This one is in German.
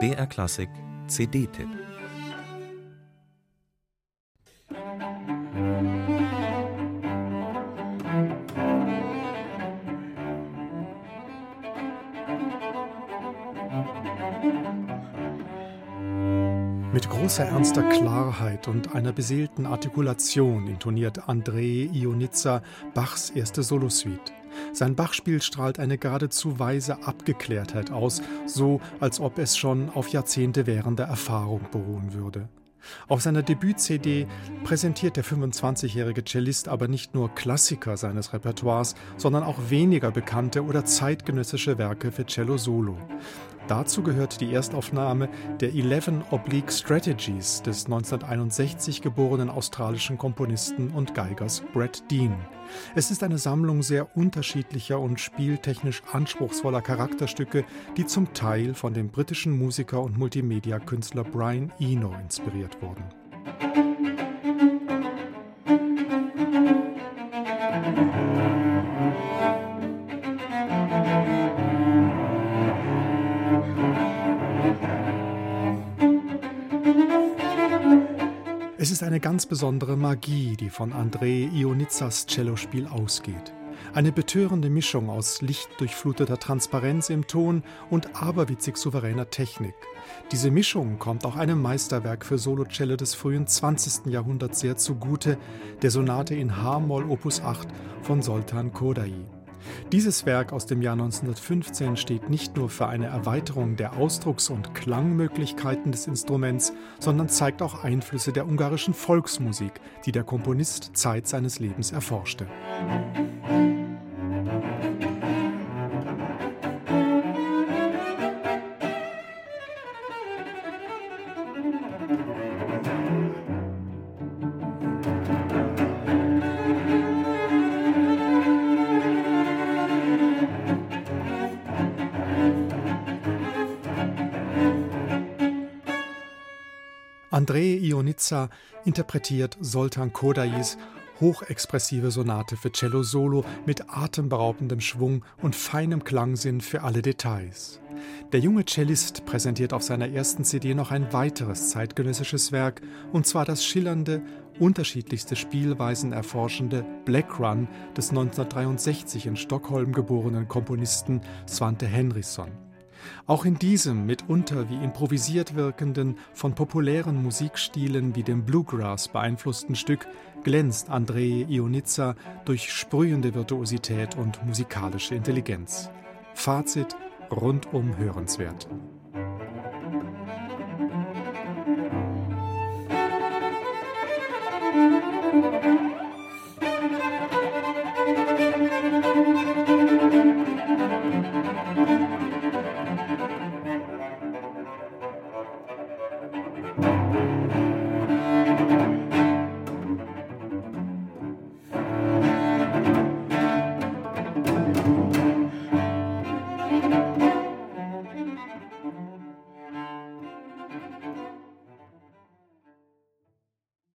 BR Klassik CD-Tipp Mit großer ernster Klarheit und einer beseelten Artikulation intoniert André Ionitza Bachs erste Solosuite. Sein Bachspiel strahlt eine geradezu weise Abgeklärtheit aus, so als ob es schon auf Jahrzehnte währender Erfahrung beruhen würde. Auf seiner Debüt-CD präsentiert der 25-jährige Cellist aber nicht nur Klassiker seines Repertoires, sondern auch weniger bekannte oder zeitgenössische Werke für Cello Solo. Dazu gehört die Erstaufnahme der Eleven Oblique Strategies des 1961 geborenen australischen Komponisten und Geigers Brett Dean. Es ist eine Sammlung sehr unterschiedlicher und spieltechnisch anspruchsvoller Charakterstücke, die zum Teil von dem britischen Musiker und Multimedia-Künstler Brian Eno inspiriert wurden. Es ist eine ganz besondere Magie, die von André Ionizzas Cellospiel ausgeht. Eine betörende Mischung aus lichtdurchfluteter Transparenz im Ton und aberwitzig souveräner Technik. Diese Mischung kommt auch einem Meisterwerk für Solocello des frühen 20. Jahrhunderts sehr zugute, der Sonate in H-Moll Opus 8 von Soltan Kodai. Dieses Werk aus dem Jahr 1915 steht nicht nur für eine Erweiterung der Ausdrucks- und Klangmöglichkeiten des Instruments, sondern zeigt auch Einflüsse der ungarischen Volksmusik, die der Komponist Zeit seines Lebens erforschte. André Ionitza interpretiert Soltan Kodais hochexpressive Sonate für Cello Solo mit atemberaubendem Schwung und feinem Klangsinn für alle Details. Der junge Cellist präsentiert auf seiner ersten CD noch ein weiteres zeitgenössisches Werk, und zwar das schillernde, unterschiedlichste Spielweisen erforschende Black Run des 1963 in Stockholm geborenen Komponisten Svante Henriksson. Auch in diesem mitunter wie improvisiert wirkenden, von populären Musikstilen wie dem Bluegrass beeinflussten Stück glänzt André Ionitza durch sprühende Virtuosität und musikalische Intelligenz. Fazit rundum hörenswert.